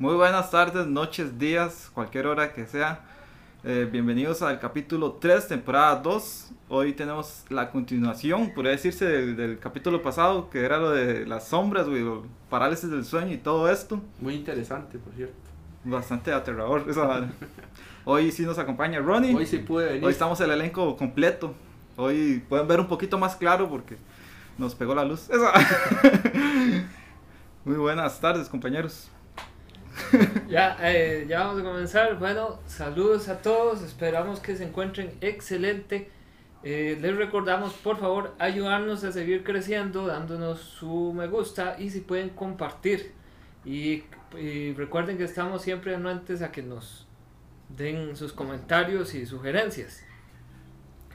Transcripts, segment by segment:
Muy buenas tardes, noches, días, cualquier hora que sea. Eh, bienvenidos al capítulo 3, temporada 2. Hoy tenemos la continuación, podría decirse, del, del capítulo pasado, que era lo de las sombras, güey, lo- parálisis del sueño y todo esto. Muy interesante, por cierto. Bastante aterrador. esa vara. Hoy sí nos acompaña Ronnie. Hoy sí pude venir. Hoy estamos el elenco completo. Hoy pueden ver un poquito más claro porque nos pegó la luz. Esa. Muy buenas tardes, compañeros. Ya, eh, ya vamos a comenzar. Bueno, saludos a todos. Esperamos que se encuentren excelente. Eh, les recordamos, por favor, ayudarnos a seguir creciendo, dándonos su me gusta y si pueden compartir. Y, recuerden que estamos siempre anuentes a que nos den sus comentarios y sugerencias.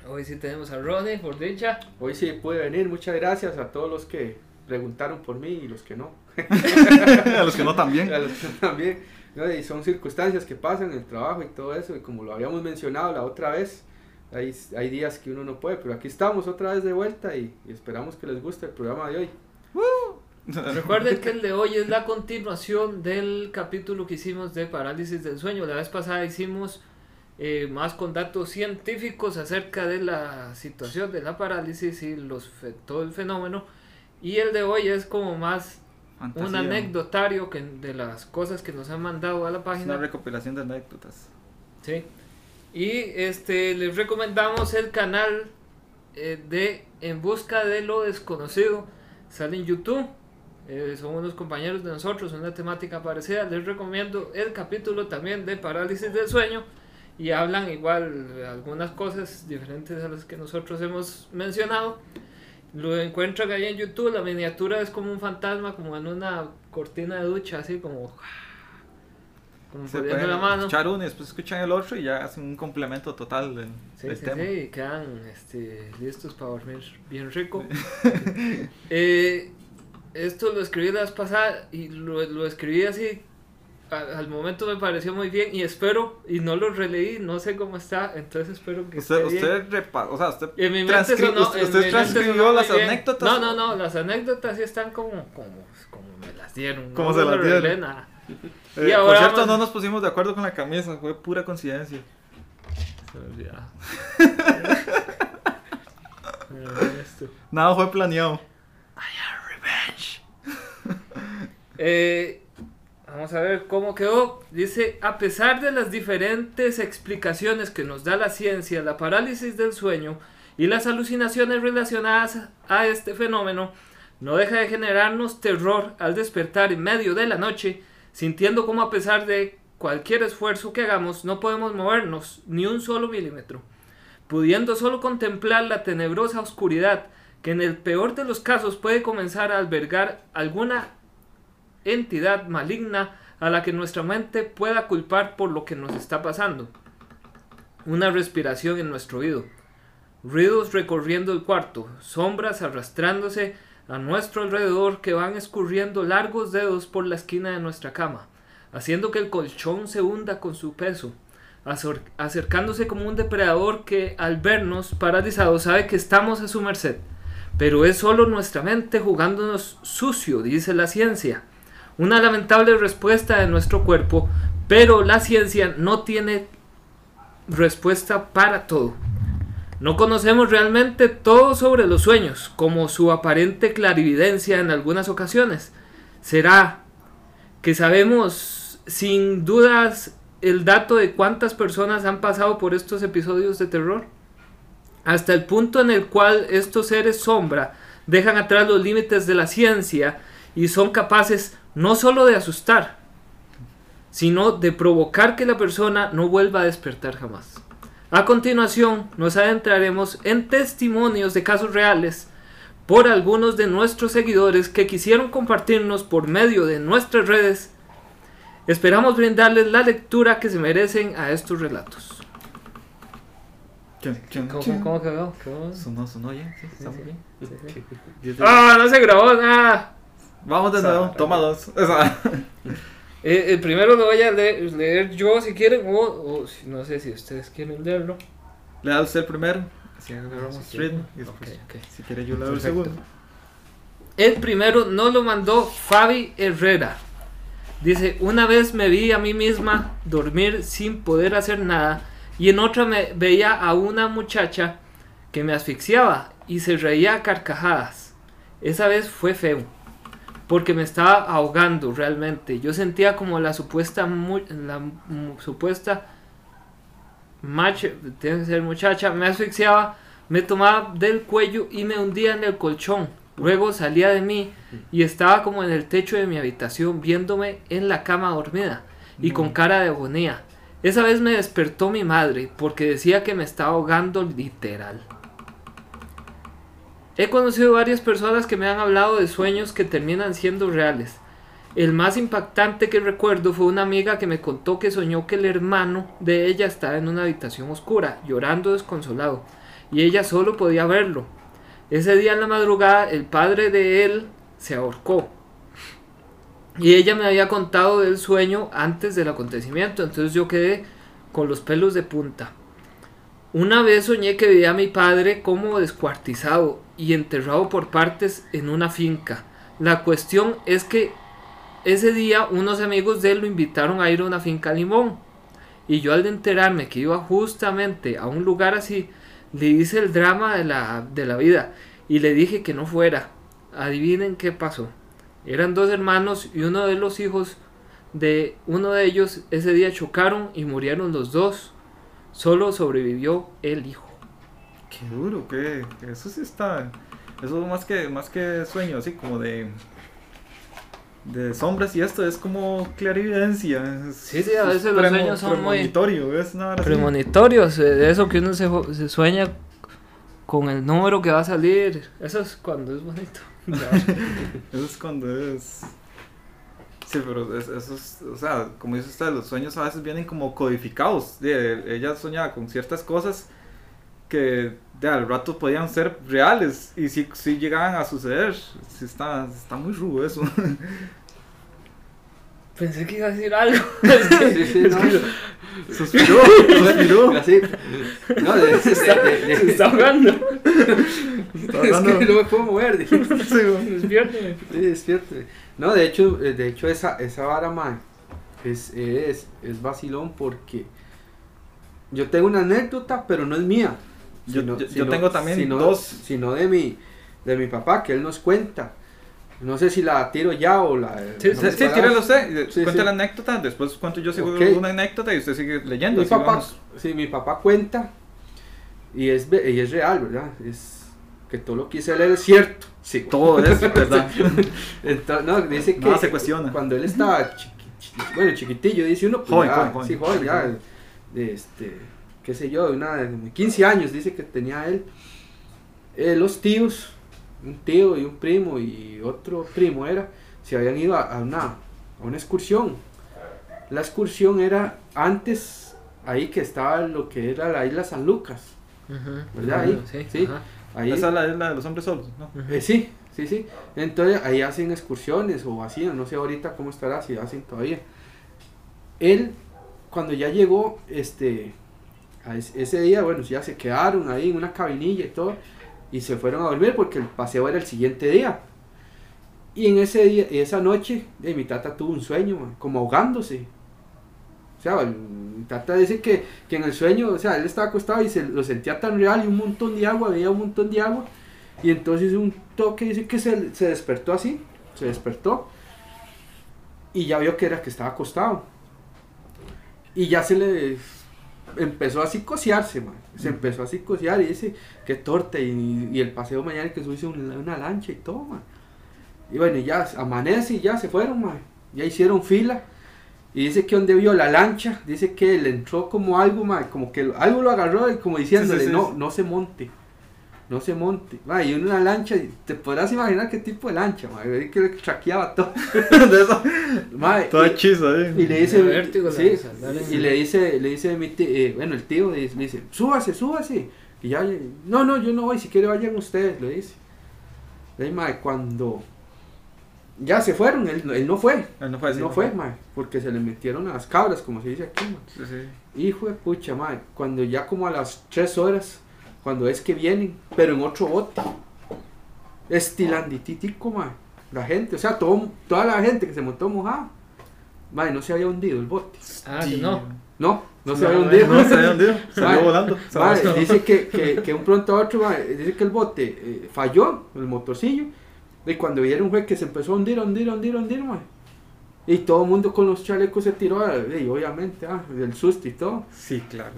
Hoy sí tenemos a Ronnie, por dicha. Hoy sí pude venir. Muchas gracias a todos los que preguntaron por mí y los que no. A los que no también. A los que también. ¿no? Y son circunstancias que pasan en el trabajo y todo eso. Y como lo habíamos mencionado la otra vez, hay, hay días que uno no puede. Pero aquí estamos otra vez de vuelta y, y esperamos que les guste el programa de hoy. Recuerden que el de hoy es la continuación del capítulo que hicimos de parálisis del sueño. La vez pasada hicimos eh, más con datos científicos acerca de la situación de la parálisis y los todo el fenómeno. Y el de hoy es como más Fantasía. un anecdotario que, de las cosas que nos han mandado a la Es una página. recopilación de anécdotas. Sí. Y este les recomendamos el canal eh, de En Busca de lo Desconocido. Sale en YouTube. Eh, son unos compañeros de nosotros, una temática parecida. Les recomiendo el capítulo también de parálisis del sueño. Y hablan igual de algunas cosas diferentes a las que nosotros hemos mencionado. Lo encuentran ahí en YouTube. La miniatura es como un fantasma, como en una cortina de ducha, así como. Como Se pueden la mano. escuchar uno y después escuchan el otro y ya hacen un complemento total del, Sí, del sí, tema. sí, y quedan este, listos para dormir bien rico. Eh, esto lo escribí la vez pasada y lo, lo escribí así. Al momento me pareció muy bien y espero, y no lo releí, no sé cómo está, entonces espero que Usted, esté bien. usted repa- o sea, usted, En mi transcri- sonó- usted- en usted mi mente transcribió las bien. anécdotas. No, no, no, las anécdotas sí están como, como, como me las dieron. Como no se las dieron. nada. Eh, Y ahora por cierto, vamos- no nos pusimos de acuerdo con la camisa, fue pura coincidencia. Se me olvidaba. Nada fue planeado. Eh, vamos a ver cómo quedó. Dice, a pesar de las diferentes explicaciones que nos da la ciencia, la parálisis del sueño y las alucinaciones relacionadas a este fenómeno, no deja de generarnos terror al despertar en medio de la noche, sintiendo como a pesar de cualquier esfuerzo que hagamos, no podemos movernos ni un solo milímetro, pudiendo solo contemplar la tenebrosa oscuridad que en el peor de los casos puede comenzar a albergar alguna entidad maligna a la que nuestra mente pueda culpar por lo que nos está pasando. Una respiración en nuestro oído, ruidos recorriendo el cuarto, sombras arrastrándose a nuestro alrededor que van escurriendo largos dedos por la esquina de nuestra cama, haciendo que el colchón se hunda con su peso, acer- acercándose como un depredador que al vernos paralizados sabe que estamos a su merced. Pero es solo nuestra mente jugándonos sucio, dice la ciencia. Una lamentable respuesta de nuestro cuerpo, pero la ciencia no tiene respuesta para todo. No conocemos realmente todo sobre los sueños, como su aparente clarividencia en algunas ocasiones. ¿Será que sabemos sin dudas el dato de cuántas personas han pasado por estos episodios de terror? Hasta el punto en el cual estos seres sombra dejan atrás los límites de la ciencia y son capaces no solo de asustar, sino de provocar que la persona no vuelva a despertar jamás. A continuación, nos adentraremos en testimonios de casos reales por algunos de nuestros seguidores que quisieron compartirnos por medio de nuestras redes. Esperamos brindarles la lectura que se merecen a estos relatos. ¿Cómo, chun. cómo quedó? ¿Quedó? Sonó, sonó ya. Sí, Sí, sí. bien. Sí, sí. Diez de- ¡Ah, no se grabó nada! Vamos de nuevo, toma dos. Esa. Eh, el primero lo voy a leer, leer yo si quieren, o, o no sé si ustedes quieren leerlo. Le da usted el primero. Así agarramos Si ritmo. Y después, si quiere, yo le doy el segundo. El primero nos lo mandó Fabi Herrera. Dice, una vez me vi a mí misma dormir sin poder hacer nada y en otra me veía a una muchacha que me asfixiaba y se reía a carcajadas. Esa vez fue feo, porque me estaba ahogando realmente. Yo sentía como la supuesta, la supuesta macho, tiene que ser muchacha, me asfixiaba, me tomaba del cuello y me hundía en el colchón. Luego salía de mí y estaba como en el techo de mi habitación viéndome en la cama dormida y con cara de agonía. Esa vez me despertó mi madre porque decía que me estaba ahogando literal. He conocido varias personas que me han hablado de sueños que terminan siendo reales. El más impactante que recuerdo fue una amiga que me contó que soñó que el hermano de ella estaba en una habitación oscura, llorando desconsolado, y ella solo podía verlo. Ese día en la madrugada el padre de él se ahorcó. Y ella me había contado del sueño antes del acontecimiento, entonces yo quedé con los pelos de punta. Una vez soñé que veía a mi padre como descuartizado y enterrado por partes en una finca. La cuestión es que ese día unos amigos de él lo invitaron a ir a una finca limón. Y yo al enterarme que iba justamente a un lugar así, le hice el drama de la, de la vida y le dije que no fuera. Adivinen qué pasó. Eran dos hermanos y uno de los hijos de uno de ellos ese día chocaron y murieron los dos. Solo sobrevivió el hijo. Qué duro, que eso sí está. Eso más que más que sueño, así como de de sombras y esto es como clarividencia. Sí, sí, a veces los sueños son muy premonitorios, de eso que uno se, se, sueña con el número que va a salir. Eso es cuando es bonito. eso es cuando es Sí, pero eso es, o sea, como dice usted, los sueños a veces vienen como codificados. ella soñaba con ciertas cosas que de al rato podían ser reales y si, si llegaban a suceder. Sí está, está muy rudo eso. Pensé que iba a decir algo. Sí, sí, no. Suspiró, suspiró. Así. No, de, se, está, se está ahogando. Está ahogando. Es que no me puedo mover. Dije. Sí, despiérteme. Sí, despiérteme. No, de hecho, eh, de hecho esa, esa vara, man, es, es, es vacilón porque yo tengo una anécdota, pero no es mía. Yo, yo, tengo también sino, dos. Sino de mi, de mi papá, que él nos cuenta. No sé si la tiro ya o la. Sí, no sí, tíralo usted. Sí, Cuenta la anécdota, después cuento yo sigo okay. una anécdota y usted sigue leyendo. Mi papá, sí, mi papá cuenta y es, y es real, ¿verdad? Es que todo lo que hice leer es cierto. Sí, todo es verdad. Entonces, no, dice que no, se cuestiona. cuando él estaba chiqui, chiqui, bueno, chiquitillo, dice uno, pues joven, ya, joven, joven, sí, joven, ya, de este, qué sé yo, de una, de 15 años dice que tenía él. Eh, los tíos, un tío y un primo y otro primo era, se habían ido a, a, una, a una excursión. La excursión era antes, ahí que estaba lo que era la isla San Lucas. Uh -huh. ¿Verdad? Ahí, sí. sí. Ahí, Esa es la isla de los hombres solos, ¿no? eh, sí, sí, sí. Entonces ahí hacen excursiones o hacían, no sé ahorita cómo estará, si hacen todavía. Él, cuando ya llegó, este, a ese día, bueno, ya se quedaron ahí en una cabinilla y todo, y se fueron a dormir porque el paseo era el siguiente día. Y en ese día, esa noche, eh, mi tata tuvo un sueño, como ahogándose. O sea, mi tata dice que, que en el sueño, o sea, él estaba acostado y se lo sentía tan real y un montón de agua, veía un montón de agua. Y entonces un toque dice que se, se despertó así, se despertó. Y ya vio que era que estaba acostado. Y ya se le empezó a psicosearse, man. Se empezó a psicosear y dice, qué torta. Y, y el paseo mañana que subirse una, una lancha y todo, man. Y bueno, ya amanece y ya se fueron, man. Ya hicieron fila. Y dice que donde vio la lancha, dice que le entró como algo, man, como que algo lo agarró y como diciéndole, Sí, sí, sí, no, no se monte. No se monte. Man, y una lancha, te podrás imaginar qué tipo de lancha. Ahí que le traqueaba todo. Man, Todo y- hechizo ahí. y le dice, vértigo sí, dale. y le dice, le dice mi tío, eh, bueno, el tío le dice, súbase, súbase. Y ya, no, no, yo no voy, si quiere vayan ustedes, le dice. Dice, mae, cuando ya se fueron, él, él no fue. Él no fue no fue, mae, porque se le metieron a las cabras, como se dice aquí. Sí, sí. Hijo de pucha, mae, cuando ya como a las 3 horas, cuando es que vienen, pero en otro bote. Estilandititico, mae. La gente, o sea, todo, toda la gente que se montó mojada. Mae, no se había hundido el bote. Ah, que no. No, no se No, había mae, hundido. No, se había hundido. Salió volando. Mae, dice que, que, que un pronto a otro, mae, dice que el bote eh, falló, el motorcillo, y cuando vieron fue que se empezó a hundir, a hundir, a hundir, a hundir, mae. Y todo el mundo con los chalecos se tiró, eh, y obviamente, ah, el susto y todo. Sí, claro.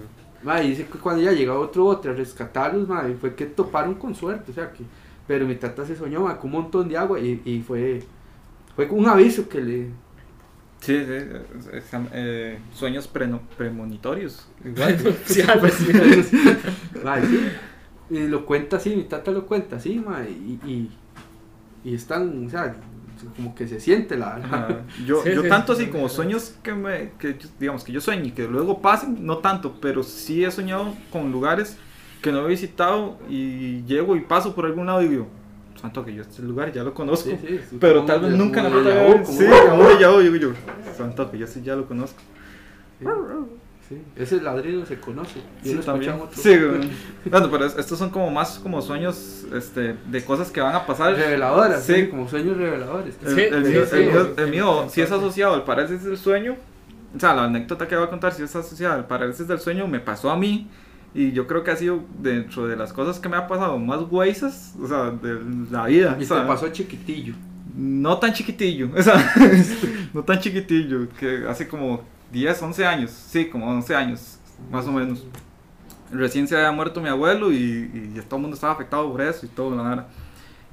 Mae, dice que cuando ya llegó otro bote a rescatarlos, mae, fue que toparon con suerte, o sea que... Pero mi tata se soñó, mae, con un montón de agua y, y fue... Fue un aviso que le... Sí, sí. es- eh, sueños preno- premonitorios. Igual. Sí. Y lo cuenta así, mi tata lo cuenta así, mae, y, y, y están, o sea, como que se siente la... Ajá. Yo, Sí, yo sí. tanto así como sueños que me, que yo- digamos que yo sueño y que luego pasen, no tanto, pero sí he soñado con lugares que no he visitado y llego y paso por algún lado y digo, santo que yo este lugar ya lo conozco, Sí, sí, sí, pero tal vez nunca lo como Sí, como de digo yo, santo que yo sí ya lo conozco. Sí, ese ladrido se conoce. y Sí, lo también. otros. Sí, güey. bueno, pero es- estos son como más como sueños este, de cosas que van a pasar. Reveladoras, Sí. sí, como sueños reveladores. El, Sí, el sí, mío, sí. el mío- el mío, si es asociado al parálisis del sueño, o sea, la anécdota que voy a contar, si es asociada al parálisis del sueño, me pasó a mí. Y yo creo que ha sido dentro de las cosas que me ha pasado más huesas, o sea, de la vida. Y o sea, te pasó chiquitillo. No tan chiquitillo, o sea, no tan chiquitillo, que hace como 10, 11 años, sí, como 11 años, más o menos. Recién se había muerto mi abuelo y, y todo el mundo estaba afectado por eso y todo, la verdad.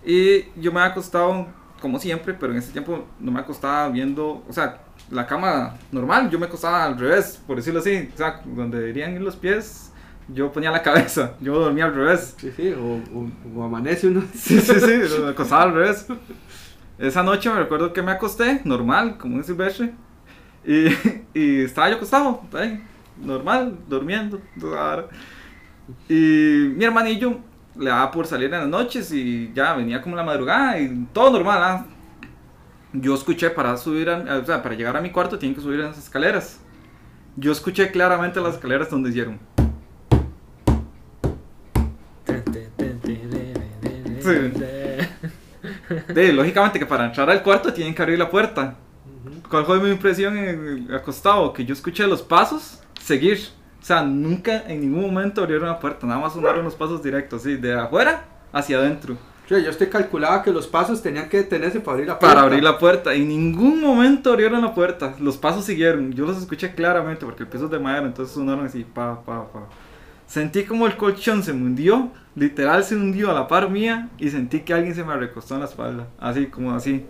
Y yo me había acostado, como siempre, pero en ese tiempo no me acostaba viendo, o sea, la cama normal, yo me acostaba al revés, por decirlo así, o sea, donde deberían ir los pies, yo ponía la cabeza, yo dormía al revés. Sí, sí, o, o, o amanece uno. Sí, sí, sí, me acostaba al revés. Esa noche me recuerdo que me acosté, normal, como un silvestre, y, y estaba yo acostado, ahí, normal, durmiendo. toda. Y mi hermanillo le daba por salir en las noches y ya venía como la madrugada y todo normal. ¿ah? Yo escuché para subir, a- o sea, para llegar a mi cuarto tienen que subir en las escaleras. Yo escuché claramente las escaleras donde hicieron. De, lógicamente que para entrar al cuarto tienen que abrir la puerta. ¿Cuál fue mi impresión en- acostado? Que yo escuché los pasos seguir. O sea, nunca en ningún momento abrieron la puerta, nada más sonaron los pasos directos, así, de afuera hacia adentro. O sea, yo usted calculaba que los pasos tenían que detenerse para abrir la puerta. Para abrir la puerta. En ningún momento abrieron la puerta. Los pasos siguieron. Yo los escuché claramente porque el piso es de madera, entonces sonaron así, pa, pa, pa. Sentí como el colchón se me hundió, literal se hundió a la par mía y sentí que alguien se me recostó en la espalda, así como así.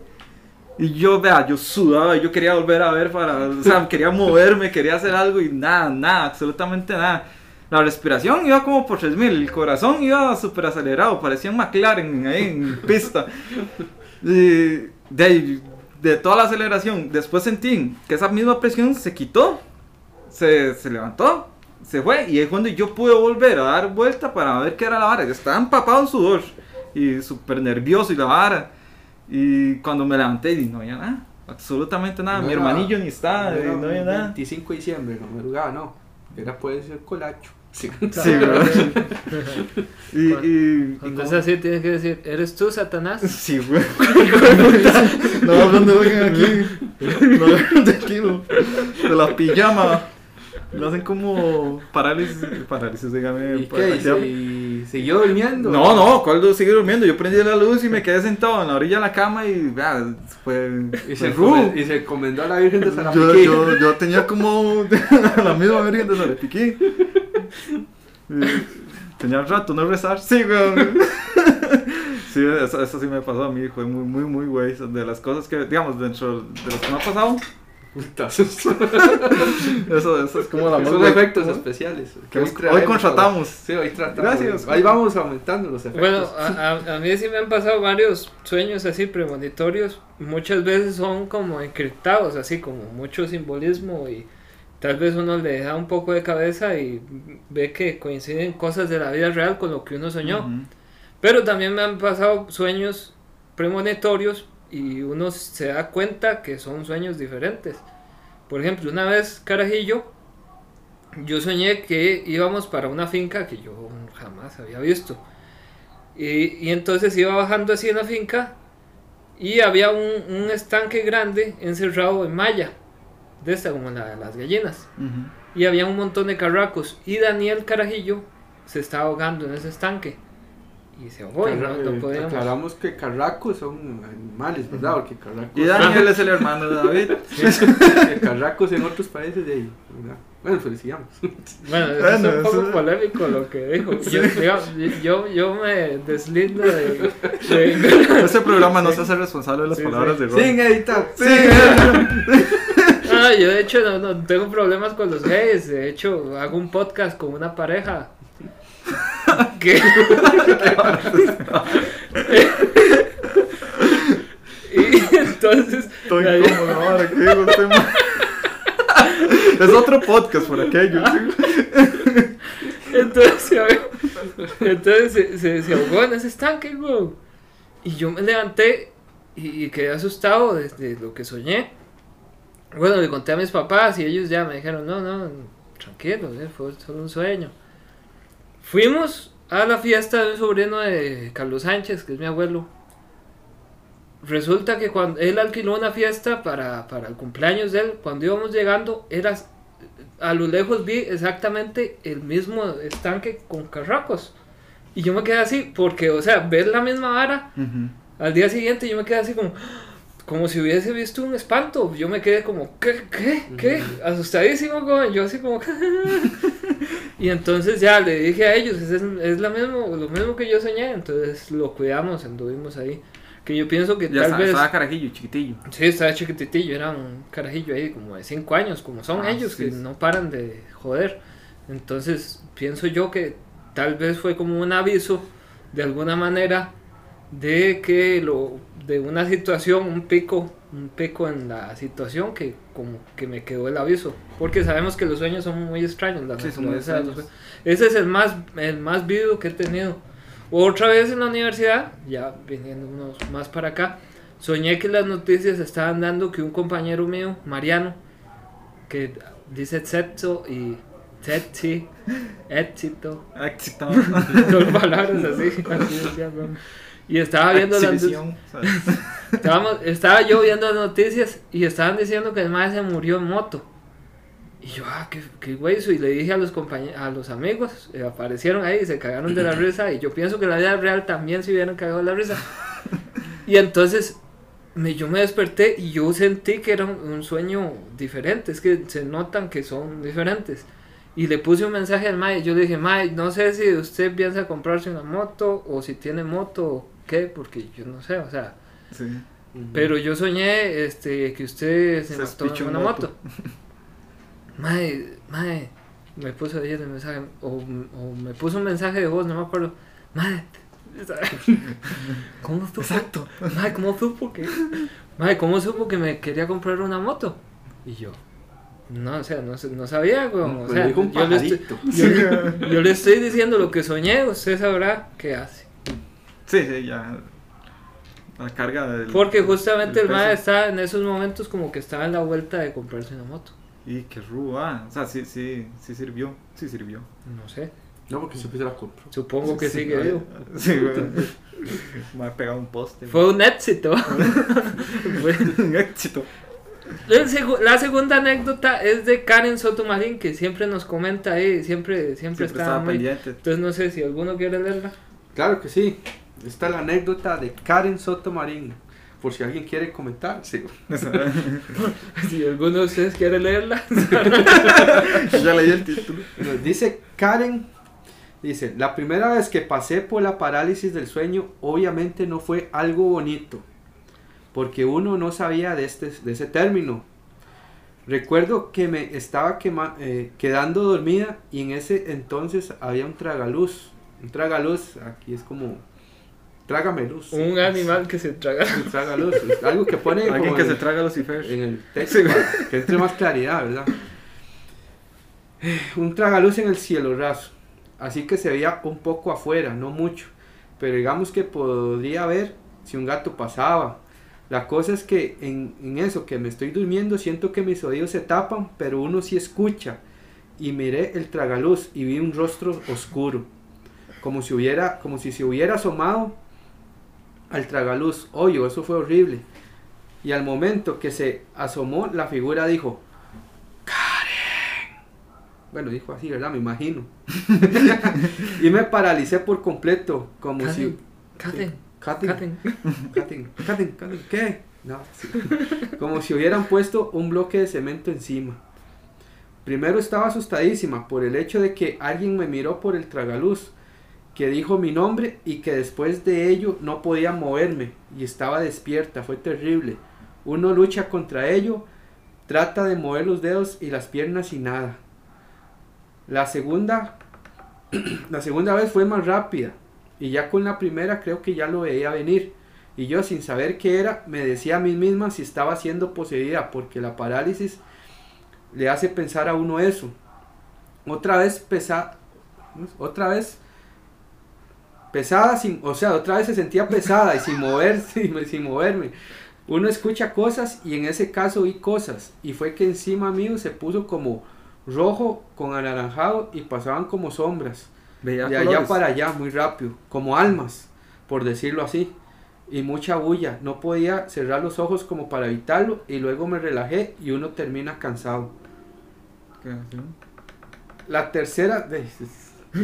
Y yo, vea, yo sudaba, yo quería volver a ver para, o sea, quería moverme, quería hacer algo y nada, nada, absolutamente nada. La respiración iba como por 3000, el corazón iba súper acelerado, parecía un McLaren ahí en pista. Y de, de toda la aceleración, después sentí que esa misma presión se quitó, se, se levantó, se fue y es cuando yo pude volver a dar vuelta para ver qué era la vara. Yo estaba empapado en sudor y súper nervioso y la vara. Y cuando me levanté, y no había nada, absolutamente nada. No Mi era- hermanillo ni estaba, no y era no había nada. 25 de diciembre, no madrugada, no. Era puede ser colacho. Sí. Sí, ¿verdad? y, y, y Cuando es así, tienes que decir, ¿eres tú, Satanás? Sí, güey. No, hablando de aquí. No, de aquí, no. De la pijama. Lo hacen como parálisis. Parálisis, dígame. ¿Y qué? ¿Y siguió durmiendo? No, no, ¿cuál seguir durmiendo? Yo prendí la luz y me quedé sentado en la orilla de la cama y vea, fue. Y fue se, come- y se encomendó a la Virgen de Yo, Sarapiquí. yo, yo tenía como la misma virgen de Sarapiquí. Y Tenía rato no rezar. Sí, güey. Sí, eso, eso sí me pasó a mí. Fue muy, muy, muy güey. De las cosas que, digamos, dentro de los que me ha pasado. Puta susto. Eso, eso es como la más Son efectos especiales. Que hoy hoy contratamos. Sí, hoy tratamos. Gracias. Ahí vamos aumentando los efectos. Bueno, a, a- a mí sí me han pasado varios sueños así premonitorios. Muchas veces son como encriptados, así como mucho simbolismo y tal vez uno le da un poco de cabeza y ve que coinciden cosas de la vida real con lo que uno soñó. Ujú. Pero también me han pasado sueños premonitorios y uno se da cuenta que son sueños diferentes. Por ejemplo, una vez, carajillo, yo soñé que íbamos para una finca que yo jamás había visto. Y, y entonces iba bajando así en la finca y había un, un estanque grande encerrado en malla. de esta, como la, las gallinas. Y había un montón de carracos. Y Daniel Carajillo se estaba ahogando en ese estanque. Y se ahogó y no, no eh. Aclaramos que carracos son animales, ¿verdad? Porque carracos, Y Daniel es el hermano de David. carracos en otros países de ahí, ¿verdad? Bueno, sigamos. Bueno, eso Bueno, es un poco eso- polémico lo que dijo. Yo, digamos, yo, yo me deslindo de. de- Este programa no se hace responsable de las Sí, palabras sí. de Ron. Sin editar. Sí. Ah, yo de hecho no, no tengo problemas con los gays. De hecho, hago un podcast con una pareja. Que. y entonces. Estoy la- incómodo ahora que digo este ma- Es otro podcast por aquello. Entonces, entonces se, se, se ahogó en ese estanque, güey. Y yo me levanté y, y quedé asustado desde lo que soñé. Bueno, le conté a mis papás y ellos ya me dijeron, no, no, tranquilo, eh, fue solo un sueño. Fuimos a la fiesta de un sobrino de Carlos Sánchez, que es mi abuelo. Resulta que cuando él alquiló una fiesta para, para el cumpleaños de él, cuando íbamos llegando, era a lo lejos vi exactamente el mismo estanque con carracos. Y yo me quedé así, porque, o sea, ver la misma vara, al día siguiente yo me quedé así como, como si hubiese visto un espanto. Yo me quedé como, ¿qué? ¿Qué? ¿Qué? Asustadísimo, como, yo así como, y entonces ya le dije a ellos, es, es lo, mismo, lo mismo que yo soñé, entonces lo cuidamos, anduvimos ahí. Que yo pienso que Ya tal vez... estaba carajillo, chiquitillo. Sí, estaba chiquititillo, era un carajillo ahí como de 5 años, como son Ah, ellos, sí. que no paran de joder. Entonces, pienso yo que tal vez fue como un aviso, de alguna manera, de que lo, de una situación, un pico, un pico en la situación que como que me quedó el aviso. Porque sabemos que los sueños son muy extraños, la Sí, son muy los extraños. Ese es el más, el más vivo que he tenido. Otra vez en la universidad, ya viniendo unos más para acá, soñé que las noticias estaban dando que un compañero mío, Mariano, que dice sexo y sexy, éxito, Éxito. dos palabras así, así decía. y estaba viendo las estábamos, estaba yo viendo las noticias y estaban diciendo que el maestro se murió en moto. Y yo, ah, qué, qué güey eso. Y le dije a los compañeros, a los amigos, eh, aparecieron ahí y se cagaron de la risa. Y yo pienso que en la vida real también se hubieran cagado de la risa. Y entonces me, yo me desperté y yo sentí que era un, un sueño diferente. Es que se notan que son diferentes. Y le puse un mensaje al Mae. Yo le dije, Mae, no sé si usted piensa comprarse una moto o si tiene moto o qué, porque yo no sé, o sea. Sí. Pero yo soñé este, que usted se, Se mató en una moto. moto. Mae, mae, me puso ahí el mensaje, o, o me puso un mensaje de voz, no me acuerdo. Mae, ¿cómo supo? Exacto. Mae, ¿cómo supo que? Mae, ¿cómo supo que me quería comprar una moto? Y yo, no, o sea, no, sé- no sabía, weón. O Pues sea, yo le, estoy, yo le estoy diciendo lo que soñé, usted sabrá qué hace. Sí, sí, ya. La carga del. Porque justamente el mae estaba en esos momentos como que estaba en la vuelta de comprarse una moto. Y qué rúa. O sea, sí, sí, sí sirvió. Sí sirvió. No sé. No, porque siempre se la compro. Supongo que Sí, sigue sí, vivo. Sí, güey. Me ha pegado un poste. Fue un éxito. Fue- un éxito. La segunda anécdota es de Karen Sotomarín, que siempre nos comenta ahí, siempre, siempre, Siempre está estaba muy... pendiente. Entonces no sé si alguno quiere leerla. Claro que sí. Esta es la anécdota de Karen Sotomarín. Por si alguien quiere comentar. Sí. Si alguno de ustedes quiere leerla. ya leí el título. Nos dice Karen, dice, la primera vez que pasé por la parálisis del sueño, obviamente no fue algo bonito, porque uno no sabía de, este, de ese término. Recuerdo que me estaba quema- eh, quedando dormida y en ese entonces había un tragaluz. Un tragaluz, aquí es como, trágame luz. un animal que se traga. Un tragaluz, es algo que pone Alguien como que en- se traga Lucifer. en el texto para que entre más claridad, ¿verdad? Un tragaluz en el cielo raso, así que se veía un poco afuera, no mucho, pero digamos que podría ver si un gato pasaba. La cosa es que en, en eso que me estoy durmiendo siento que mis oídos se tapan, pero uno sí escucha. Y miré el tragaluz y vi un rostro oscuro, como si hubiera, como si se hubiera asomado al tragaluz. Oye, eso fue horrible. Y al momento que se asomó, la figura dijo, bueno, dijo así, ¿verdad? Me imagino. y me paralicé por completo, como si... Caten, Caten, caten. caten, caten, caten, ¿qué? No, sí. Como si hubieran puesto un bloque de cemento encima. Primero estaba asustadísima por el hecho de que alguien me miró por el tragaluz, que dijo mi nombre y que después de ello no podía moverme y estaba despierta, fue terrible. Uno lucha contra ello, trata de mover los dedos y las piernas y nada. La segunda, la segunda vez fue más rápida y ya con la primera creo que ya lo veía venir. Y yo sin saber qué era, me decía a mí misma si estaba siendo poseída, porque la parálisis le hace pensar a uno eso. Otra vez pesada, otra vez pesada, sin, o sea, otra vez se sentía pesada y sin moverse, sin moverme. Uno escucha cosas y en ese caso vi cosas y fue que encima mío se puso como rojo con anaranjado y pasaban como sombras Veía de allá para allá muy rápido, como almas, por decirlo así, y mucha bulla. No podía cerrar los ojos como para evitarlo y luego me relajé y uno termina cansado. La tercera, de,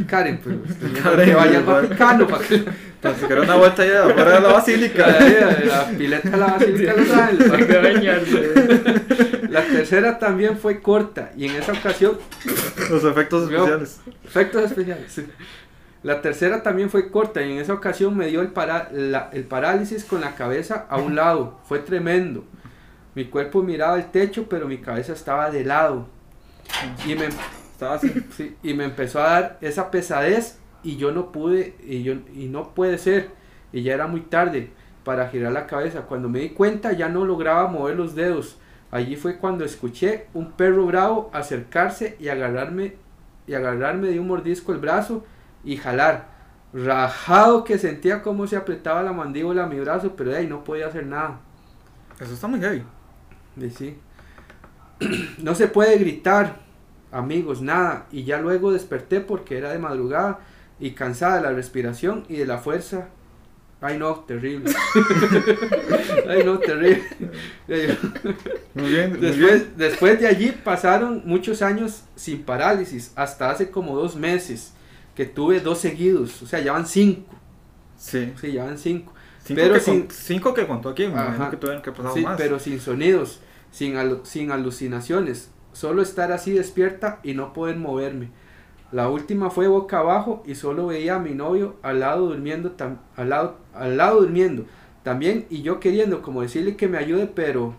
Karen, pues, que vaya al. Vaticano para que Para que era una vuelta allá afuera de la basílica. la, la pileta de la Basílica que bañarse. La tercera también fue corta y en esa ocasión Los efectos especiales. Efectos especiales. sí. La tercera también fue corta y en esa ocasión me dio el, para- la- el parálisis con la cabeza a un lado. Fue tremendo. Mi cuerpo miraba el techo, pero mi cabeza estaba de lado. Y me, Estaba así. sí, y me empezó a dar esa pesadez y yo no pude, y, yo, y no puede ser. Y ya era muy tarde para girar la cabeza. Cuando me di cuenta ya no lograba mover los dedos. Allí fue cuando escuché un perro bravo acercarse y agarrarme y agarrarme de un mordisco el brazo y jalar. Rajado que sentía como se apretaba la mandíbula a mi brazo, pero de ahí no podía hacer nada. Eso está muy heavy. Y sí. No se puede gritar, amigos, nada. Y ya luego desperté porque era de madrugada y cansada de la respiración y de la fuerza. Ay no, terrible. Ay no, terrible. Muy bien, muy bien. Después, después de allí pasaron muchos años sin parálisis, hasta hace como dos meses que tuve dos seguidos, o sea, ya van cinco, Sí. sí, ya van cinco. Cinco, Pero que, sin- con- cinco que contó aquí. Me Ajá. imagino que tuvieron que pasar Sí, más. pero sin sonidos, sin, alu- sin alucinaciones, solo estar así despierta y no poder moverme. La última fue boca abajo y solo veía a mi novio al lado durmiendo, tam- al lado, al lado durmiendo también y yo queriendo como decirle que me ayude, pero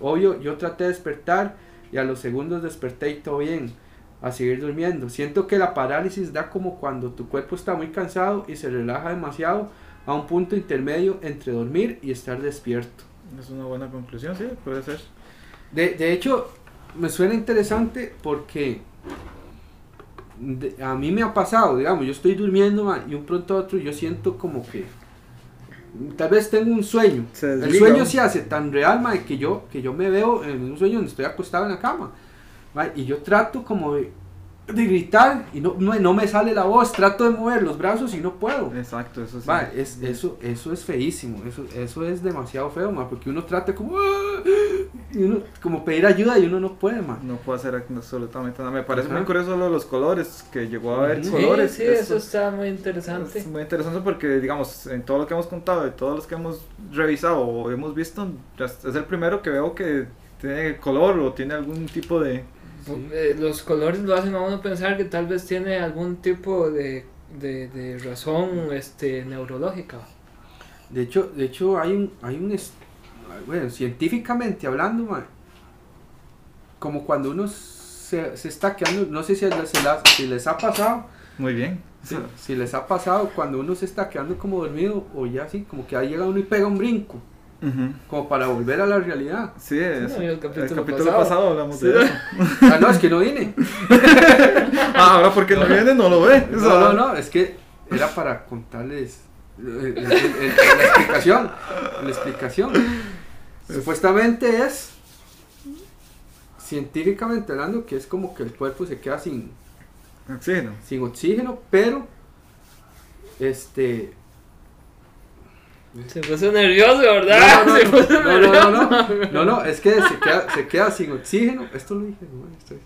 obvio yo traté de despertar y a los segundos desperté y todo bien, a seguir durmiendo. Siento que la parálisis da como cuando tu cuerpo está muy cansado y se relaja demasiado a un punto intermedio entre dormir y estar despierto. Es una buena conclusión, sí, puede ser. De, de hecho, me suena interesante porque de- a mí me ha pasado, digamos, yo estoy durmiendo man, y un pronto a otro yo siento como que tal vez tengo un sueño. Se El sueño se hace tan real man, que yo que yo me veo en un sueño donde estoy acostado en la cama man, y yo trato como de, de gritar y no, no, no me sale la voz, trato de mover los brazos y no puedo. Exacto, eso sí. Ma, es, eso, eso es feísimo, eso, eso es demasiado feo, ma, porque uno trata como, "Ah", y uno, como pedir ayuda y uno no puede, ma. No puedo hacer absolutamente nada. Me parece Ajá. muy curioso lo de los colores, que llegó a haber Ujú. colores. Sí, sí, eso está muy interesante. Es muy interesante porque, digamos, en todo lo que hemos contado, de todos los que hemos revisado o hemos visto, es el primero que veo que tiene color o tiene algún tipo de... Eh, los colores lo hacen a uno pensar que tal vez tiene algún tipo de, de, de razón este, neurológica. De hecho, de hecho hay un, hay un, bueno, científicamente hablando, como cuando uno se, se está quedando, no sé si les, si les ha pasado, Muy bien. si, si les ha pasado cuando uno se está quedando como dormido o ya así, como que ahí llega uno y pega un brinco, Como para volver a la realidad. Sí, es, no, el el capítulo pasado. pasado. hablamos Sí. de eso. Ah, no, es que no vine. Ah, ahora porque no viene no lo ve. O sea, No, no, no, es que era para contarles eh, el- el- el- la explicación. La explicación. Supuestamente es, científicamente hablando, que es como que el cuerpo se queda sin, Oxígeno. sin oxígeno, pero este Se puso nervioso, ¿verdad? No, no, Se no, puso no, no, no, no, nervioso. no, no, es que se queda, se queda sin oxígeno. Esto lo dije, no, estoy-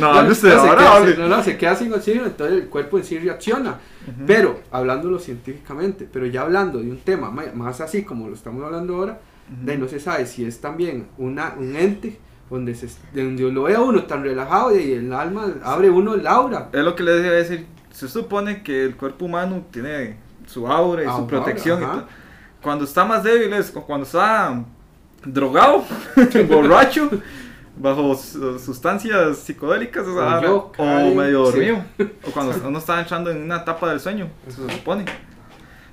No, hable usted, se ahora se- no, no, se queda sin oxígeno, entonces el cuerpo en sí reacciona. Pero, hablándolo científicamente, pero ya hablando de un tema ma- más así como lo estamos hablando ahora, de ahí no se sabe si es también una, un ente donde, se, donde lo ve a uno tan relajado y el alma abre uno el aura. Es lo que les decía decir. Se supone que el cuerpo humano tiene su aura y Ah, su protección. aura. Cuando está más débil es cu- cuando está drogado, borracho, bajo su- sustancias psicodélicas o, sea, yo, o medio sí. dormido. O cuando uno está entrando en una etapa del sueño, se supone.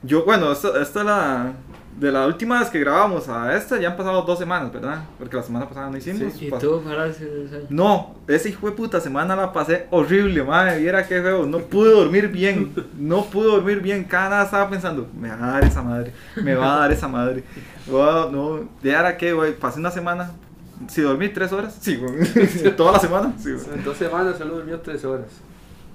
Yo, bueno, esta, esta es la. De la última vez que grabamos a esta, ya han pasado dos semanas, ¿verdad? Porque la semana pasada no hicimos. Y Pas- tú no, esa hijo de puta semana la pasé horrible, madre. Viera qué feo. No pude dormir bien. No pude dormir bien. Cada nada estaba pensando, me va a dar esa madre. Me va a dar esa madre. Wow, no, de ahora que, güey, pasé una semana. Si dormí tres horas, sí, güey. Toda la semana, sí, güey. En dos semanas solo durmió tres horas.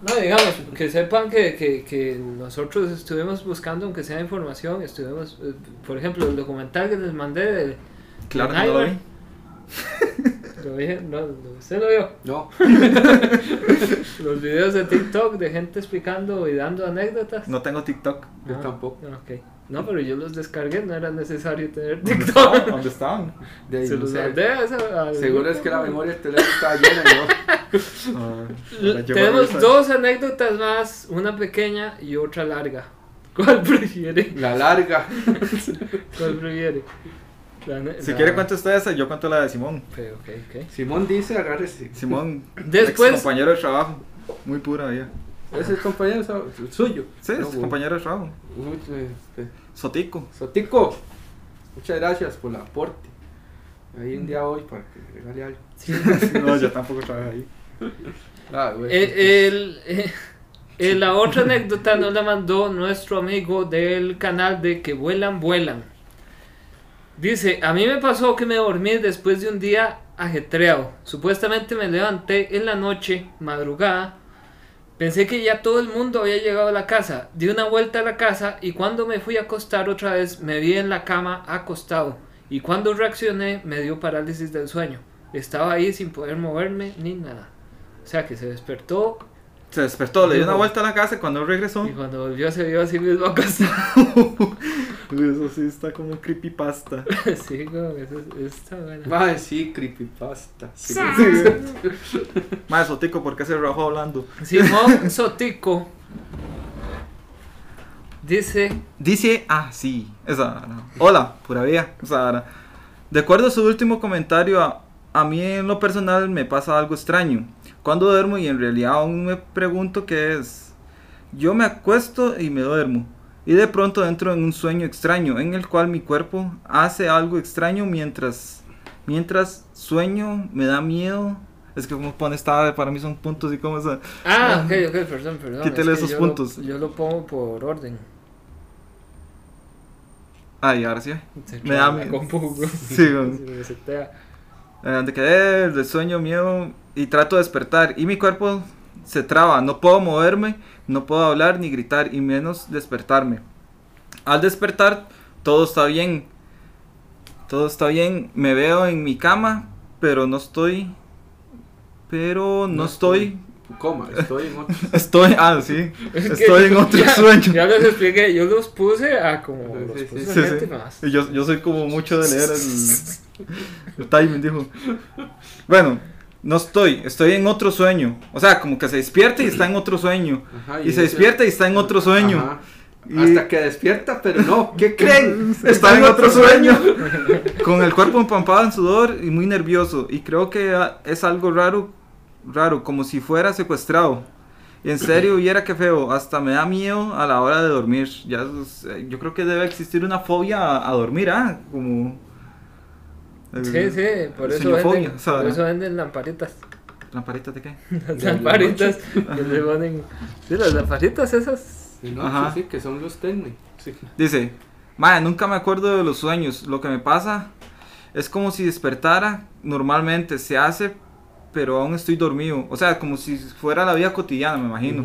No, digamos, que sepan que, que, que nosotros estuvimos buscando, aunque sea información, estuvimos, eh, por ejemplo, el documental que les mandé de... Claro de que no lo vi. Lo vi, no, no, usted lo vio. No, Los videos de TikTok de gente explicando y dando anécdotas. No tengo TikTok. yo Ah, tampoco. ok. No, pero yo los descargué, no era necesario tener ¿Dónde estaban? TikTok. ¿Dónde estaban? De ahí, Se no los mandé a Seguro es que la memoria del teléfono estaba llena, ¿no? Ah, Tenemos dos anécdotas más, una pequeña y otra larga. ¿Cuál prefiere? La larga. ¿Cuál prefiere? La Si la- quiere cuento usted esa, yo cuento la de Simón. Simón dice, agárrese. Simón, Después- ex compañero de trabajo. Muy pura ella. Es el compañero suyo. Sí, No, es bueno. compañero de trabajo. Uy, eh. Sotico. Sotico, muchas gracias por el aporte. Ahí un día hoy para que me regale algo. Sí. No, yo tampoco trabajo ahí. Ah, güey. Eh, el- eh, eh, la otra anécdota nos la mandó nuestro amigo del canal de Que Vuelan, Vuelan. Dice, a mí me pasó que me dormí después de un día ajetreado. Supuestamente me levanté en la noche, madrugada. Pensé que ya todo el mundo había llegado a la casa. Di una vuelta a la casa y cuando me fui a acostar otra vez me vi en la cama acostado. Y cuando reaccioné me dio parálisis del sueño. Estaba ahí sin poder moverme ni nada. O sea que se despertó Se despertó, le dio una vuelta a la casa y cuando regresó. y cuando volvió se vio así mismo acostado. Eso sí está como creepypasta. sí, como que eso es- está bueno. Mae, sí, creepypasta. Sí. Más Sotico, ¿por qué se rajó hablando? Simón Sotico dice Dice, ah, sí, esa. no. Hola, pura vida, esa. De acuerdo a su último comentario, a, a mí en lo personal me pasa algo extraño. Cuando duermo y en realidad aún me pregunto qué es. Yo me acuesto y me duermo. Y de pronto entro en un sueño extraño en el cual mi cuerpo hace algo extraño mientras mientras sueño, me da miedo. Es que como pone esta para mí son puntos y como esa. Ah, ok, ok, perdón, perdón. Quítele es que esos yo puntos. Lo, yo lo pongo por orden. Ah, y ahora sí. Se Me da miedo. Sí, güey. se resetea. Eh, donde quedé, de sueño, miedo y trato de despertar. Y mi cuerpo se traba, no puedo moverme, no puedo hablar ni gritar y menos despertarme. Al despertar todo está bien, todo está bien, me veo en mi cama, pero no estoy, pero no, No estoy, Coma, estoy en otro. estoy, ah sí, estoy en otro ya- sueño. Ya les expliqué, yo los puse a como Sí, los sí, puse sí. a Sí, gente sí. más. Y Yo, yo soy como mucho de leer el, el timing, dijo. Bueno, no estoy, estoy en otro sueño. O sea, como que se despierta y está en otro sueño. Ajá, Y se despierta y está en otro sueño. Ajá. Y- Hasta que despierta, pero no, ¿qué creen? Está en otro sueño. Con el cuerpo empampado en sudor y muy nervioso. Y creo que ah, es algo raro, raro, como si fuera secuestrado. Y en serio, viera qué feo. Hasta me da miedo a la hora de dormir. Ya, eh, yo creo que debe existir una fobia a, a dormir, ¿ah? Como. eh, Sí, sí, por eso, venden, por eso venden lamparitas. ¿Lamparitas de qué? Las lamparitas que le ponen. Sí, las lamparitas esas. Ajá. sí, que son los técnicos. Sí. Dice, Madre, nunca me acuerdo de los sueños. Lo que me pasa es como si despertara normalmente. Se hace, pero aún estoy dormido. O sea, como si fuera la vida cotidiana, me imagino.